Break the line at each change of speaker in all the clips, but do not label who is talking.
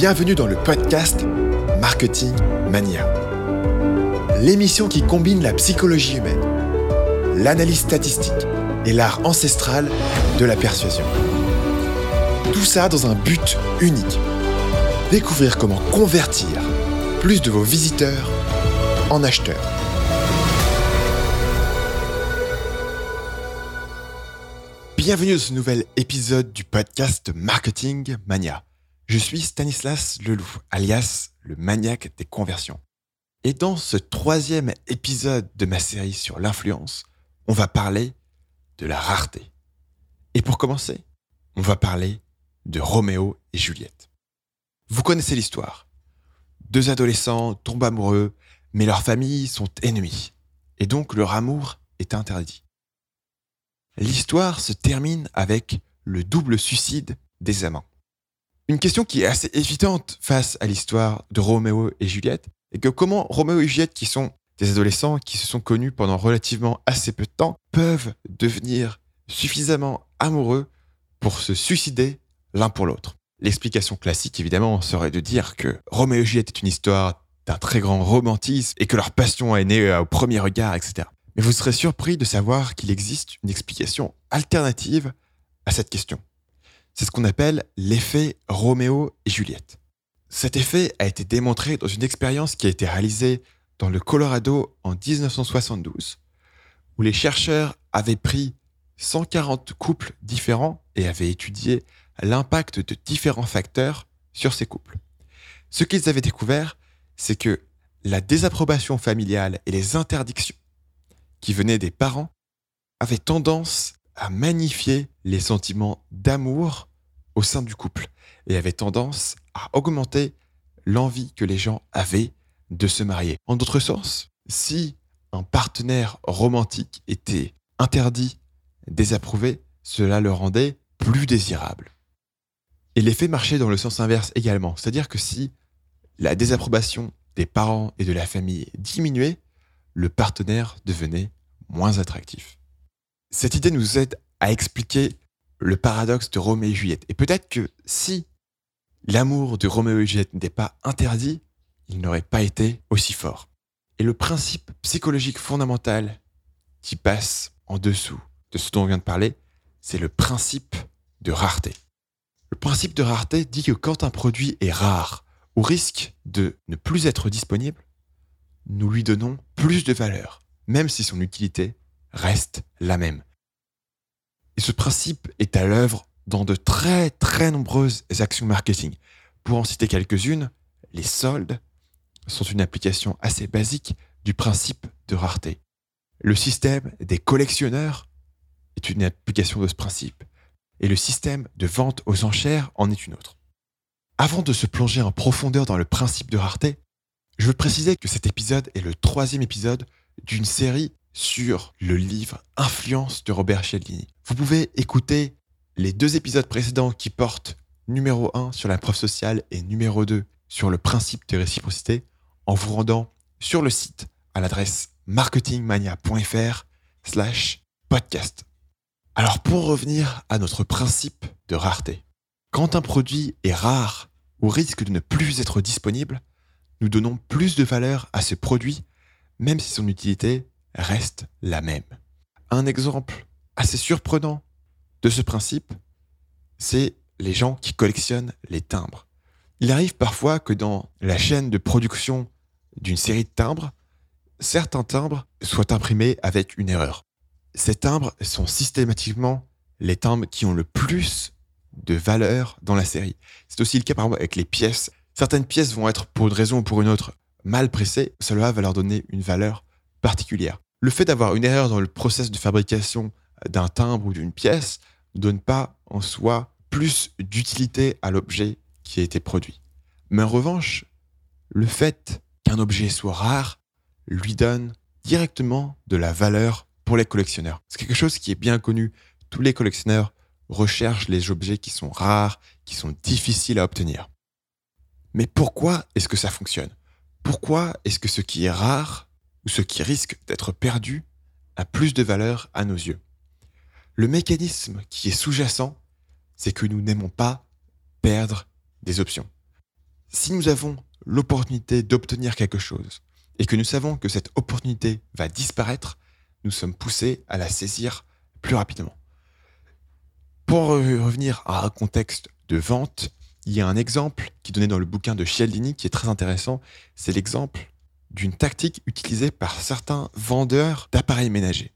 Bienvenue dans le podcast Marketing Mania. L'émission qui combine la psychologie humaine, l'analyse statistique et l'art ancestral de la persuasion. Tout ça dans un but unique. Découvrir comment convertir plus de vos visiteurs en acheteurs. Bienvenue dans ce nouvel épisode du podcast Marketing Mania. Je suis Stanislas Leloup, alias le maniaque des conversions. Et dans ce troisième épisode de ma série sur l'influence, on va parler de la rareté. Et pour commencer, on va parler de Roméo et Juliette. Vous connaissez l'histoire. Deux adolescents tombent amoureux, mais leurs familles sont ennemies. Et donc leur amour est interdit. L'histoire se termine avec le double suicide des amants. Une question qui est assez évidente face à l'histoire de Roméo et Juliette est que comment Roméo et Juliette, qui sont des adolescents qui se sont connus pendant relativement assez peu de temps, peuvent devenir suffisamment amoureux pour se suicider l'un pour l'autre? L'explication classique, évidemment, serait de dire que Roméo et Juliette est une histoire d'un très grand romantisme et que leur passion est née au premier regard, etc. Mais vous serez surpris de savoir qu'il existe une explication alternative à cette question. C'est ce qu'on appelle l'effet Roméo et Juliette. Cet effet a été démontré dans une expérience qui a été réalisée dans le Colorado en 1972, où les chercheurs avaient pris 140 couples différents et avaient étudié l'impact de différents facteurs sur ces couples. Ce qu'ils avaient découvert, c'est que la désapprobation familiale et les interdictions qui venaient des parents avaient tendance à magnifier les sentiments d'amour au sein du couple et avait tendance à augmenter l'envie que les gens avaient de se marier. En d'autres sens, si un partenaire romantique était interdit, désapprouvé, cela le rendait plus désirable. Et l'effet marchait dans le sens inverse également, c'est-à-dire que si la désapprobation des parents et de la famille diminuait, le partenaire devenait moins attractif. Cette idée nous aide à expliquer le paradoxe de Roméo et Juliette. Et peut-être que si l'amour de Roméo et Juliette n'était pas interdit, il n'aurait pas été aussi fort. Et le principe psychologique fondamental qui passe en dessous de ce dont on vient de parler, c'est le principe de rareté. Le principe de rareté dit que quand un produit est rare, au risque de ne plus être disponible, nous lui donnons plus de valeur, même si son utilité reste la même. Et ce principe est à l'œuvre dans de très très nombreuses actions marketing. Pour en citer quelques-unes, les soldes sont une application assez basique du principe de rareté. Le système des collectionneurs est une application de ce principe. Et le système de vente aux enchères en est une autre. Avant de se plonger en profondeur dans le principe de rareté, je veux préciser que cet épisode est le troisième épisode d'une série sur le livre Influence de Robert Cialdini. Vous pouvez écouter les deux épisodes précédents qui portent numéro 1 sur la preuve sociale et numéro 2 sur le principe de réciprocité en vous rendant sur le site à l'adresse marketingmania.fr slash podcast. Alors pour revenir à notre principe de rareté, quand un produit est rare ou risque de ne plus être disponible, nous donnons plus de valeur à ce produit même si son utilité reste la même. Un exemple assez surprenant de ce principe, c'est les gens qui collectionnent les timbres. Il arrive parfois que dans la chaîne de production d'une série de timbres, certains timbres soient imprimés avec une erreur. Ces timbres sont systématiquement les timbres qui ont le plus de valeur dans la série. C'est aussi le cas par exemple avec les pièces. Certaines pièces vont être pour une raison ou pour une autre mal pressées, cela va leur donner une valeur particulière le fait d'avoir une erreur dans le process de fabrication d'un timbre ou d'une pièce ne donne pas en soi plus d'utilité à l'objet qui a été produit. Mais en revanche, le fait qu'un objet soit rare lui donne directement de la valeur pour les collectionneurs. C'est quelque chose qui est bien connu. Tous les collectionneurs recherchent les objets qui sont rares, qui sont difficiles à obtenir. Mais pourquoi est-ce que ça fonctionne? Pourquoi est-ce que ce qui est rare ou ce qui risque d'être perdu a plus de valeur à nos yeux. Le mécanisme qui est sous-jacent, c'est que nous n'aimons pas perdre des options. Si nous avons l'opportunité d'obtenir quelque chose et que nous savons que cette opportunité va disparaître, nous sommes poussés à la saisir plus rapidement. Pour revenir à un contexte de vente, il y a un exemple qui est donné dans le bouquin de Cialdini qui est très intéressant. C'est l'exemple d'une tactique utilisée par certains vendeurs d'appareils ménagers.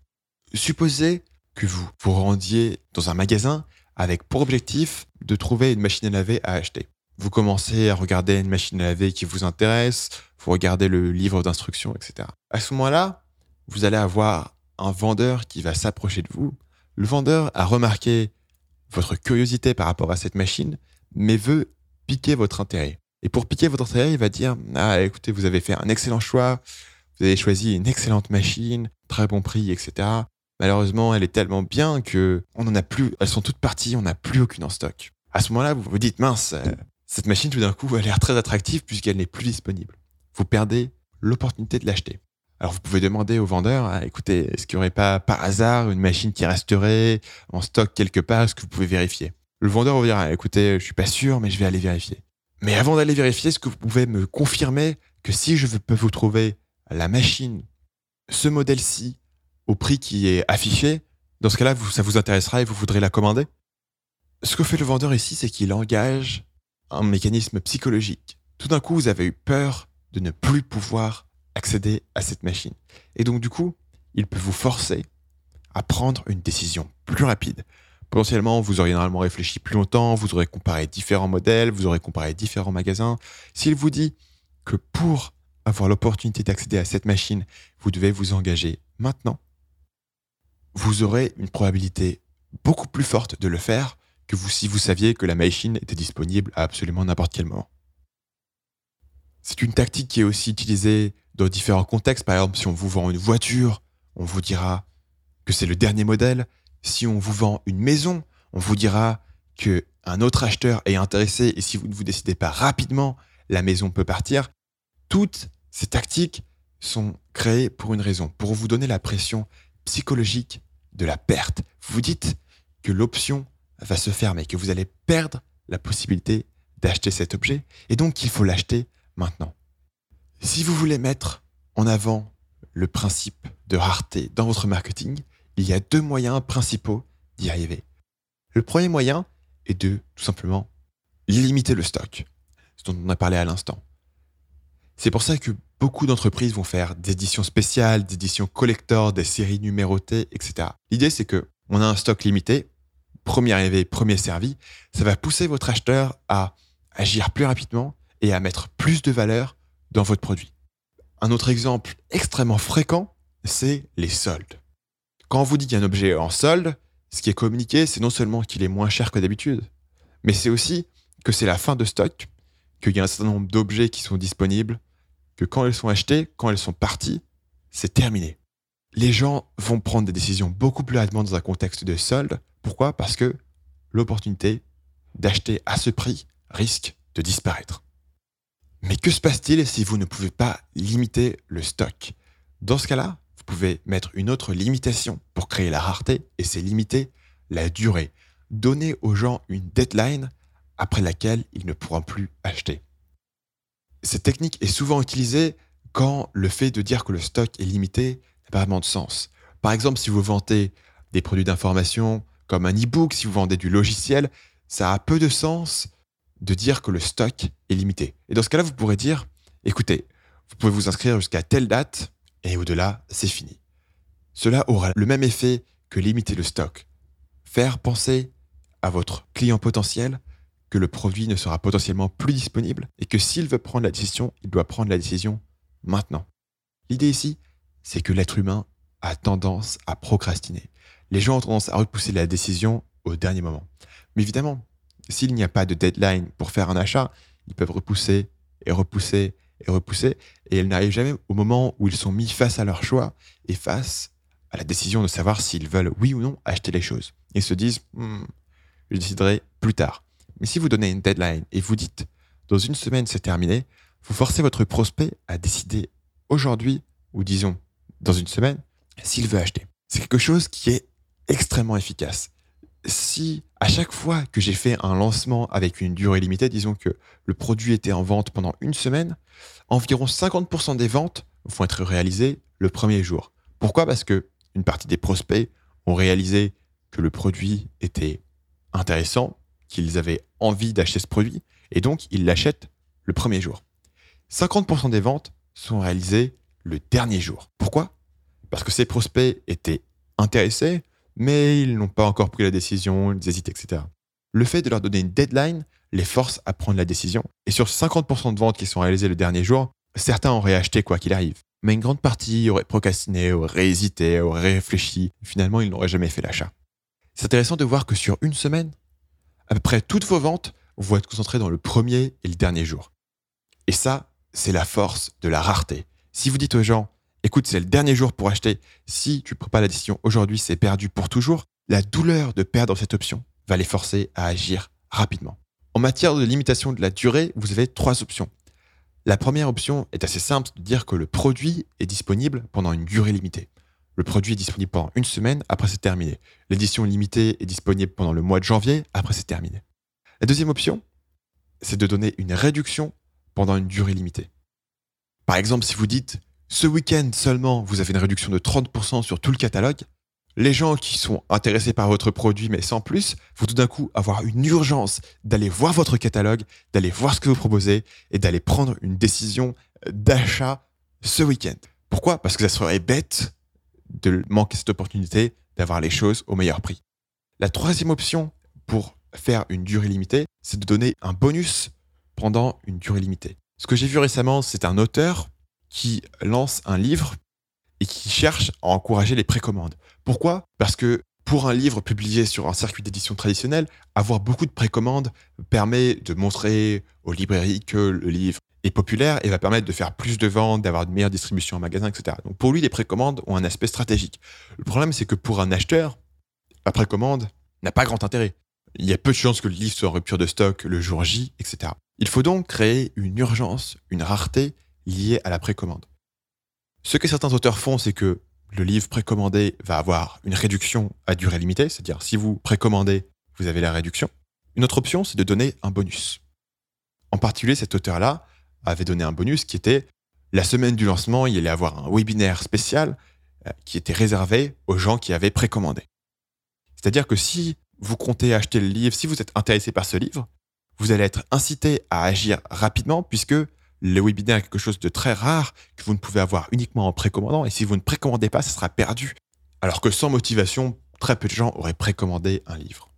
Supposez que vous vous rendiez dans un magasin avec pour objectif de trouver une machine à laver à acheter. Vous commencez à regarder une machine à laver qui vous intéresse, vous regardez le livre d'instructions, etc. À ce moment-là, vous allez avoir un vendeur qui va s'approcher de vous. Le vendeur a remarqué votre curiosité par rapport à cette machine, mais veut piquer votre intérêt. Et pour piquer votre intérêt, il va dire Ah, écoutez, vous avez fait un excellent choix, vous avez choisi une excellente machine, très bon prix, etc. Malheureusement, elle est tellement bien que on en a plus, elles sont toutes parties, on n'a plus aucune en stock. À ce moment-là, vous vous dites mince, euh, cette machine tout d'un coup a l'air très attractive puisqu'elle n'est plus disponible. Vous perdez l'opportunité de l'acheter. Alors vous pouvez demander au vendeur, ah, écoutez, est-ce qu'il n'y aurait pas par hasard une machine qui resterait en stock quelque part? Est-ce que vous pouvez vérifier? Le vendeur vous dira, écoutez, je suis pas sûr, mais je vais aller vérifier. Mais avant d'aller vérifier, est-ce que vous pouvez me confirmer que si je peux vous trouver la machine, ce modèle-ci, au prix qui est affiché, dans ce cas-là, ça vous intéressera et vous voudrez la commander? Ce que fait le vendeur ici, c'est qu'il engage un mécanisme psychologique. Tout d'un coup, vous avez eu peur de ne plus pouvoir accéder à cette machine. Et donc, du coup, il peut vous forcer à prendre une décision plus rapide. Potentiellement, vous auriez normalement réfléchi plus longtemps, vous aurez comparé différents modèles, vous aurez comparé différents magasins. S'il vous dit que pour avoir l'opportunité d'accéder à cette machine, vous devez vous engager maintenant, vous aurez une probabilité beaucoup plus forte de le faire que si vous saviez que la machine était disponible à absolument n'importe quel moment. C'est une tactique qui est aussi utilisée dans différents contextes. Par exemple, si on vous vend une voiture, on vous dira que c'est le dernier modèle. Si on vous vend une maison, on vous dira que un autre acheteur est intéressé et si vous ne vous décidez pas rapidement, la maison peut partir. Toutes ces tactiques sont créées pour une raison, pour vous donner la pression psychologique de la perte. Vous dites que l'option va se fermer, que vous allez perdre la possibilité d'acheter cet objet et donc qu'il faut l'acheter maintenant. Si vous voulez mettre en avant le principe de rareté dans votre marketing, il y a deux moyens principaux d'y arriver. Le premier moyen est de tout simplement limiter le stock, ce dont on a parlé à l'instant. C'est pour ça que beaucoup d'entreprises vont faire des éditions spéciales, des éditions collector, des séries numérotées, etc. L'idée, c'est que on a un stock limité, premier arrivé, premier servi. Ça va pousser votre acheteur à agir plus rapidement et à mettre plus de valeur dans votre produit. Un autre exemple extrêmement fréquent, c'est les soldes. Quand vous dit qu'il y a un objet en solde, ce qui est communiqué, c'est non seulement qu'il est moins cher que d'habitude, mais c'est aussi que c'est la fin de stock, qu'il y a un certain nombre d'objets qui sont disponibles, que quand elles sont achetées, quand elles sont parties, c'est terminé. Les gens vont prendre des décisions beaucoup plus rapidement dans un contexte de solde. Pourquoi? Parce que l'opportunité d'acheter à ce prix risque de disparaître. Mais que se passe-t-il si vous ne pouvez pas limiter le stock? Dans ce cas-là, vous pouvez mettre une autre limitation pour créer la rareté et c'est limiter la durée. Donner aux gens une deadline après laquelle ils ne pourront plus acheter. Cette technique est souvent utilisée quand le fait de dire que le stock est limité n'a pas vraiment de sens. Par exemple, si vous vendez des produits d'information comme un e-book, si vous vendez du logiciel, ça a peu de sens de dire que le stock est limité. Et dans ce cas-là, vous pourrez dire, écoutez, vous pouvez vous inscrire jusqu'à telle date et au-delà, c'est fini. Cela aura le même effet que limiter le stock. Faire penser à votre client potentiel que le produit ne sera potentiellement plus disponible et que s'il veut prendre la décision, il doit prendre la décision maintenant. L'idée ici, c'est que l'être humain a tendance à procrastiner. Les gens ont tendance à repousser la décision au dernier moment. Mais évidemment, s'il n'y a pas de deadline pour faire un achat, ils peuvent repousser et repousser et repousser et ils n'arrivent jamais au moment où ils sont mis face à leur choix et face à la décision de savoir s'ils veulent oui ou non acheter les choses. Ils se disent, hmm, je déciderai plus tard. Mais si vous donnez une deadline et vous dites dans une semaine c'est terminé, vous forcez votre prospect à décider aujourd'hui ou disons dans une semaine s'il veut acheter. C'est quelque chose qui est extrêmement efficace. si à chaque fois que j'ai fait un lancement avec une durée limitée, disons que le produit était en vente pendant une semaine, environ 50% des ventes vont être réalisées le premier jour. Pourquoi? Parce que une partie des prospects ont réalisé que le produit était intéressant, qu'ils avaient envie d'acheter ce produit, et donc ils l'achètent le premier jour. 50% des ventes sont réalisées le dernier jour. Pourquoi? Parce que ces prospects étaient intéressés, mais ils n'ont pas encore pris la décision, ils hésitent, etc. Le fait de leur donner une deadline les force à prendre la décision. Et sur 50% de ventes qui sont réalisées le dernier jour, certains auraient acheté quoi qu'il arrive. Mais une grande partie aurait procrastiné, aurait hésité, aurait réfléchi. Finalement, ils n'auraient jamais fait l'achat. C'est intéressant de voir que sur une semaine, à peu près toutes vos ventes vont être concentrées dans le premier et le dernier jour. Et ça, c'est la force de la rareté. Si vous dites aux gens, écoute, c'est le dernier jour pour acheter, si tu ne prends pas la décision aujourd'hui, c'est perdu pour toujours, la douleur de perdre cette option va les forcer à agir rapidement. En matière de limitation de la durée, vous avez trois options. La première option est assez simple de dire que le produit est disponible pendant une durée limitée. Le produit est disponible pendant une semaine, après c'est terminé. L'édition limitée est disponible pendant le mois de janvier, après c'est terminé. La deuxième option, c'est de donner une réduction pendant une durée limitée. Par exemple, si vous dites ce week-end seulement, vous avez une réduction de 30% sur tout le catalogue, les gens qui sont intéressés par votre produit mais sans plus vont tout d'un coup avoir une urgence d'aller voir votre catalogue, d'aller voir ce que vous proposez et d'aller prendre une décision d'achat ce week-end. Pourquoi? Parce que ça serait bête de manquer cette opportunité d'avoir les choses au meilleur prix. La troisième option pour faire une durée limitée, c'est de donner un bonus pendant une durée limitée. Ce que j'ai vu récemment, c'est un auteur qui lance un livre et qui cherche à encourager les précommandes. Pourquoi? Parce que pour un livre publié sur un circuit d'édition traditionnel, avoir beaucoup de précommandes permet de montrer aux librairies que le livre est populaire et va permettre de faire plus de ventes, d'avoir de meilleures distributions en magasin, etc. Donc pour lui, les précommandes ont un aspect stratégique. Le problème, c'est que pour un acheteur, la précommande n'a pas grand intérêt. Il y a peu de chances que le livre soit en rupture de stock le jour J, etc. Il faut donc créer une urgence, une rareté liée à la précommande. Ce que certains auteurs font, c'est que le livre précommandé va avoir une réduction à durée limitée, c'est-à-dire si vous précommandez, vous avez la réduction. Une autre option, c'est de donner un bonus. En particulier, cet auteur-là avait donné un bonus qui était la semaine du lancement, il allait avoir un webinaire spécial euh, qui était réservé aux gens qui avaient précommandé. C'est-à-dire que si vous comptez acheter le livre, si vous êtes intéressé par ce livre, vous allez être incité à agir rapidement puisque le webinaire est quelque chose de très rare que vous ne pouvez avoir uniquement en précommandant. Et si vous ne précommandez pas, ça sera perdu. Alors que sans motivation, très peu de gens auraient précommandé un livre.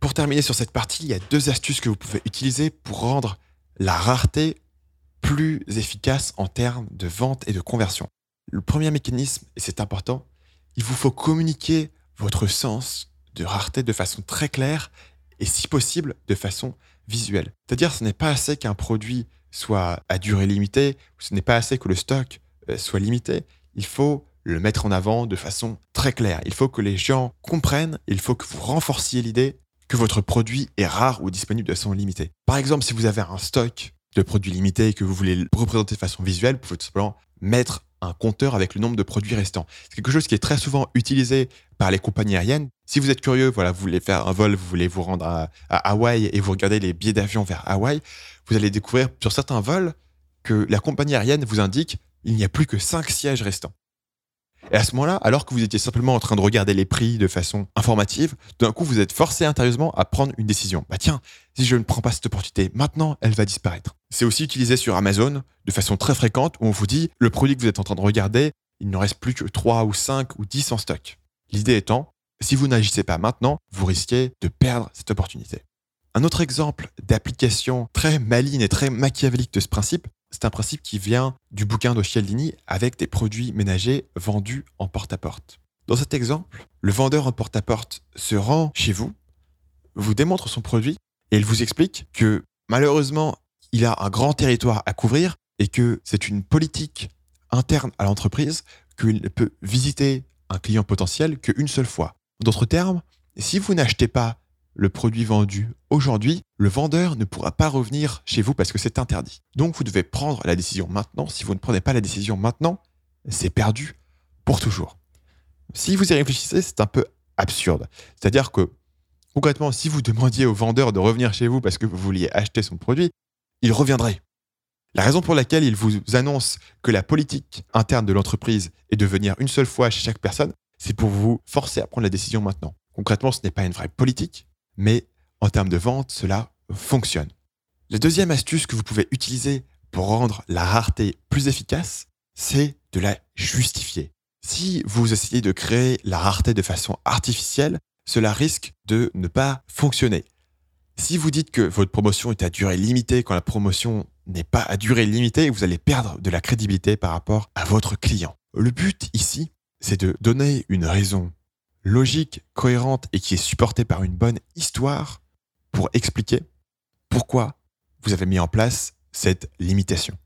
Pour terminer sur cette partie, il y a deux astuces que vous pouvez utiliser pour rendre la rareté plus efficace en termes de vente et de conversion. Le premier mécanisme, et c'est important, il vous faut communiquer votre sens de rareté de façon très claire et si possible de façon visuelle. C'est-à-dire ce n'est pas assez qu'un produit soit à durée limitée, ce n'est pas assez que le stock euh, soit limité, il faut le mettre en avant de façon très claire. Il faut que les gens comprennent, il faut que vous renforciez l'idée que votre produit est rare ou disponible de façon limitée. Par exemple, si vous avez un stock de produits limités et que vous voulez le représenter de façon visuelle, vous pouvez tout simplement mettre un compteur avec le nombre de produits restants. C'est quelque chose qui est très souvent utilisé par les compagnies aériennes. Si vous êtes curieux, voilà, vous voulez faire un vol, vous voulez vous rendre à, à Hawaï et vous regardez les billets d'avion vers Hawaï, vous allez découvrir sur certains vols que la compagnie aérienne vous indique il n'y a plus que 5 sièges restants. Et à ce moment-là, alors que vous étiez simplement en train de regarder les prix de façon informative, d'un coup, vous êtes forcé intérieusement à prendre une décision. Bah tiens, si je ne prends pas cette opportunité maintenant, elle va disparaître. C'est aussi utilisé sur Amazon de façon très fréquente où on vous dit le produit que vous êtes en train de regarder, il ne reste plus que 3 ou 5 ou 10 en stock. L'idée étant, si vous n'agissez pas maintenant, vous risquez de perdre cette opportunité. Un autre exemple d'application très maligne et très machiavélique de ce principe, c'est un principe qui vient du bouquin de Cialdini avec des produits ménagers vendus en porte-à-porte. Dans cet exemple, le vendeur en porte-à-porte se rend chez vous, vous démontre son produit et il vous explique que malheureusement, il a un grand territoire à couvrir et que c'est une politique interne à l'entreprise qu'il ne peut visiter un client potentiel qu'une seule fois. D'autres termes, si vous n'achetez pas le produit vendu aujourd'hui, le vendeur ne pourra pas revenir chez vous parce que c'est interdit. Donc vous devez prendre la décision maintenant. Si vous ne prenez pas la décision maintenant, c'est perdu pour toujours. Si vous y réfléchissez, c'est un peu absurde. C'est-à-dire que Concrètement, si vous demandiez au vendeur de revenir chez vous parce que vous vouliez acheter son produit, il reviendrait. La raison pour laquelle il vous annonce que la politique interne de l'entreprise est de venir une seule fois chez chaque personne, c'est pour vous forcer à prendre la décision maintenant. Concrètement, ce n'est pas une vraie politique, mais en termes de vente, cela fonctionne. La deuxième astuce que vous pouvez utiliser pour rendre la rareté plus efficace, c'est de la justifier. Si vous essayez de créer la rareté de façon artificielle, cela risque de ne pas fonctionner. Si vous dites que votre promotion est à durée limitée quand la promotion n'est pas à durée limitée, vous allez perdre de la crédibilité par rapport à votre client. Le but ici, c'est de donner une raison logique, cohérente et qui est supportée par une bonne histoire pour expliquer pourquoi vous avez mis en place cette limitation.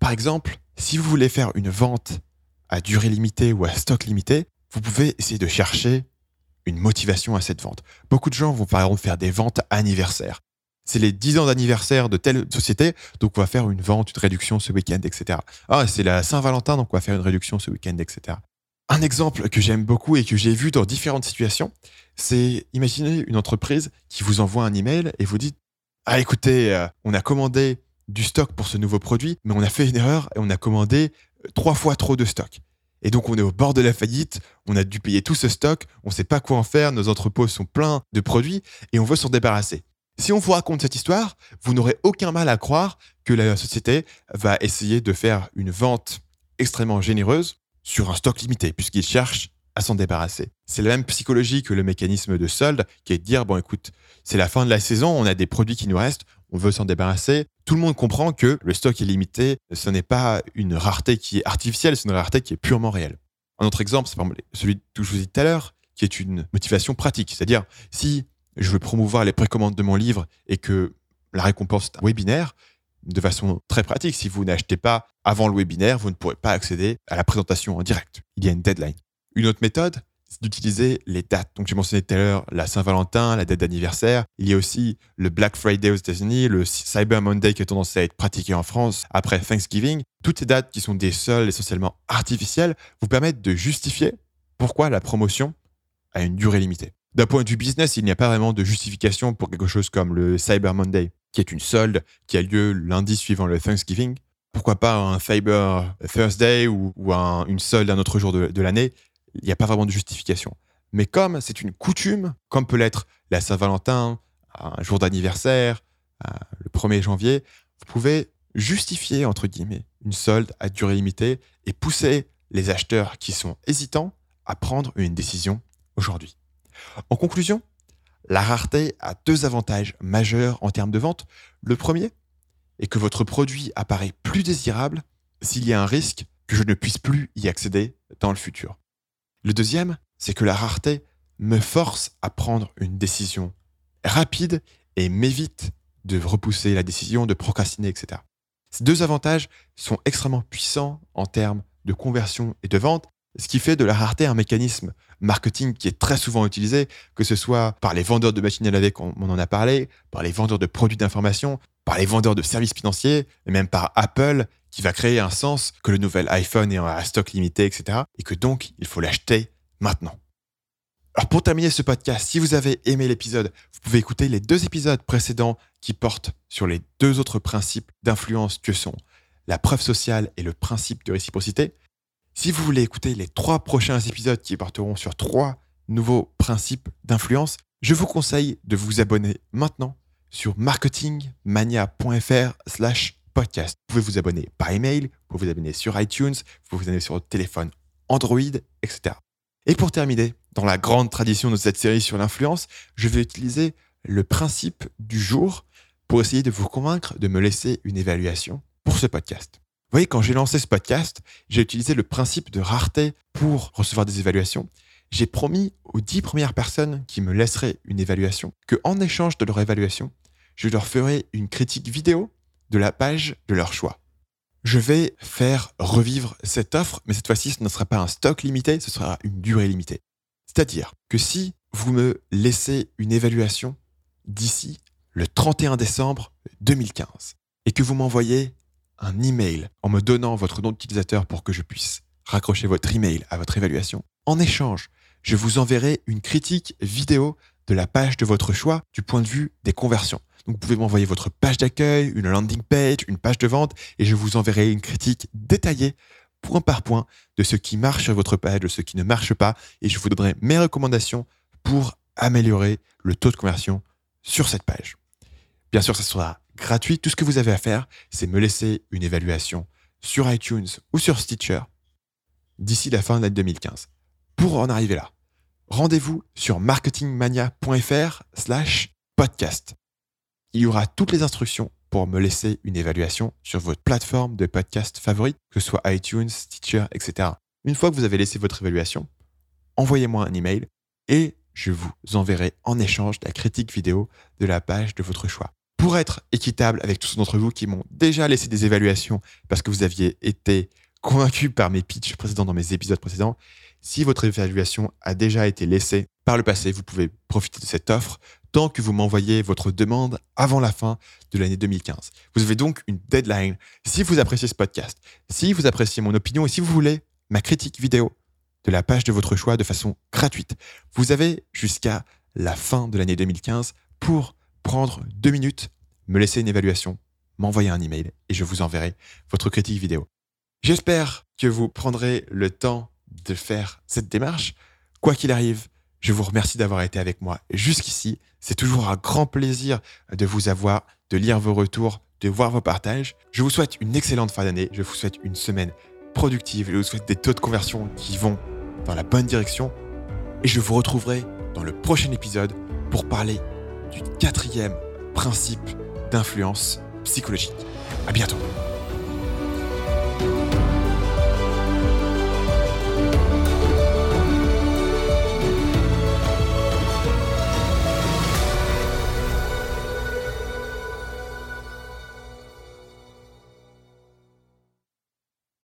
Par exemple, si vous voulez faire une vente à durée limitée ou à stock limité, vous pouvez essayer de chercher une motivation à cette vente. Beaucoup de gens vont par exemple faire des ventes anniversaires. C'est les 10 ans d'anniversaire de telle société, donc on va faire une vente, une réduction ce week-end, etc. Ah, c'est la Saint-Valentin, donc on va faire une réduction ce week-end, etc. Un exemple que j'aime beaucoup et que j'ai vu dans différentes situations, c'est imaginez une entreprise qui vous envoie un email et vous dit Ah écoutez, euh, on a commandé du stock pour ce nouveau produit, mais on a fait une erreur et on a commandé euh, trois fois trop de stock. Et donc on est au bord de la faillite, on a dû payer tout ce stock, on ne sait pas quoi en faire, nos entrepôts sont pleins de produits et on veut s'en débarrasser. Si on vous raconte cette histoire, vous n'aurez aucun mal à croire que la société va essayer de faire une vente extrêmement généreuse sur un stock limité, puisqu'ils cherchent à s'en débarrasser. C'est la même psychologie que le mécanisme de solde, qui est de dire, bon écoute, c'est la fin de la saison, on a des produits qui nous restent, on veut s'en débarrasser. Tout le monde comprend que le stock est limité, ce n'est pas une rareté qui est artificielle, c'est une rareté qui est purement réelle. Un autre exemple, c'est celui que je vous ai dit tout à l'heure, qui est une motivation pratique. C'est-à-dire, si je veux promouvoir les précommandes de mon livre et que la récompense est un webinaire, de façon très pratique. Si vous n'achetez pas avant le webinaire, vous ne pourrez pas accéder à la présentation en direct. Il y a une deadline. Une autre méthode, c'est d'utiliser les dates. Donc, j'ai mentionné tout à l'heure la Saint-Valentin, la date d'anniversaire. Il y a aussi le Black Friday aux États-Unis, le Cyber Monday qui a tendance à être pratiqué en France après Thanksgiving. Toutes ces dates qui sont des soldes essentiellement artificielles vous permettent de justifier pourquoi la promotion a une durée limitée. D'un point de vue business, il n'y a pas vraiment de justification pour quelque chose comme le Cyber Monday qui est une solde qui a lieu lundi suivant le Thanksgiving. Pourquoi pas un Cyber Thursday ou, une solde un autre jour de, l'année? Il n'y a pas vraiment de justification. Mais comme c'est une coutume, comme peut l'être la Saint-Valentin, un jour d'anniversaire, le 1er janvier, vous pouvez justifier, entre guillemets, une solde à durée limitée et pousser les acheteurs qui sont hésitants à prendre une décision aujourd'hui. En conclusion, la rareté a deux avantages majeurs en termes de vente. Le premier est que votre produit apparaît plus désirable s'il y a un risque que je ne puisse plus y accéder dans le futur. Le deuxième, c'est que la rareté me force à prendre une décision rapide et m'évite de repousser la décision, de procrastiner, etc. Ces deux avantages sont extrêmement puissants en termes de conversion et de vente ce qui fait de la rareté un mécanisme marketing qui est très souvent utilisé, que ce soit par les vendeurs de machines à laver, comme on en a parlé, par les vendeurs de produits d'information, par les vendeurs de services financiers, et même par Apple, qui va créer un sens que le nouvel iPhone est à stock limité, etc. Et que donc, il faut l'acheter maintenant. Alors pour terminer ce podcast, si vous avez aimé l'épisode, vous pouvez écouter les deux épisodes précédents qui portent sur les deux autres principes d'influence que sont la preuve sociale et le principe de réciprocité. Si vous voulez écouter les trois prochains épisodes qui porteront sur trois nouveaux principes d'influence, je vous conseille de vous abonner maintenant sur marketingmania.fr slash podcast. Vous pouvez vous abonner par email, vous pouvez vous abonner sur iTunes, vous pouvez vous abonner sur votre téléphone Android, etc. Et pour terminer, dans la grande tradition de cette série sur l'influence, je vais utiliser le principe du jour pour essayer de vous convaincre de me laisser une évaluation pour ce podcast. Vous voyez, quand j'ai lancé ce podcast, j'ai utilisé le principe de rareté pour recevoir des évaluations. J'ai promis aux dix premières personnes qui me laisseraient une évaluation que, en échange de leur évaluation, je leur ferai une critique vidéo de la page de leur choix. Je vais faire revivre cette offre, mais cette fois-ci, ce ne sera pas un stock limité, ce sera une durée limitée. C'est-à-dire que si vous me laissez une évaluation d'ici le 31 décembre 2015 et que vous m'envoyez un email en me donnant votre nom d'utilisateur pour que je puisse raccrocher votre email à votre évaluation. En échange, je vous enverrai une critique vidéo de la page de votre choix du point de vue des conversions. Donc vous pouvez m'envoyer votre page d'accueil, une landing page, une page de vente, et je vous enverrai une critique détaillée, point par point, de ce qui marche sur votre page, de ce qui ne marche pas, et je vous donnerai mes recommandations pour améliorer le taux de conversion sur cette page. Bien sûr, ça sera gratuit. Tout ce que vous avez à faire, c'est me laisser une évaluation sur iTunes ou sur Stitcher d'ici la fin de l'année 2015. Pour en arriver là, rendez-vous sur marketingmania.fr slash podcast. Il y aura toutes les instructions pour me laisser une évaluation sur votre plateforme de podcast favorite, que ce soit iTunes, Stitcher, etc. Une fois que vous avez laissé votre évaluation, envoyez-moi un email et je vous enverrai en échange la critique vidéo de la page de votre choix. Pour être équitable avec tous d'entre vous qui m'ont déjà laissé des évaluations parce que vous aviez été convaincu par mes pitchs précédents dans mes épisodes précédents, si votre évaluation a déjà été laissée par le passé, vous pouvez profiter de cette offre tant que vous m'envoyez votre demande avant la fin de l'année 2015. Vous avez donc une deadline. Si vous appréciez ce podcast, si vous appréciez mon opinion et si vous voulez ma critique vidéo de la page de votre choix de façon gratuite, vous avez jusqu'à la fin de l'année 2015 pour prendre deux minutes, me laisser une évaluation, m'envoyer un email et je vous enverrai votre critique vidéo. J'espère que vous prendrez le temps de faire cette démarche. Quoi qu'il arrive, je vous remercie d'avoir été avec moi jusqu'ici. C'est toujours un grand plaisir de vous avoir, de lire vos retours, de voir vos partages. Je vous souhaite une excellente fin d'année. Je vous souhaite une semaine productive. Je vous souhaite des taux de conversion qui vont dans la bonne direction. Et je vous retrouverai dans le prochain épisode pour parler du quatrième principe d'influence psychologique. À bientôt.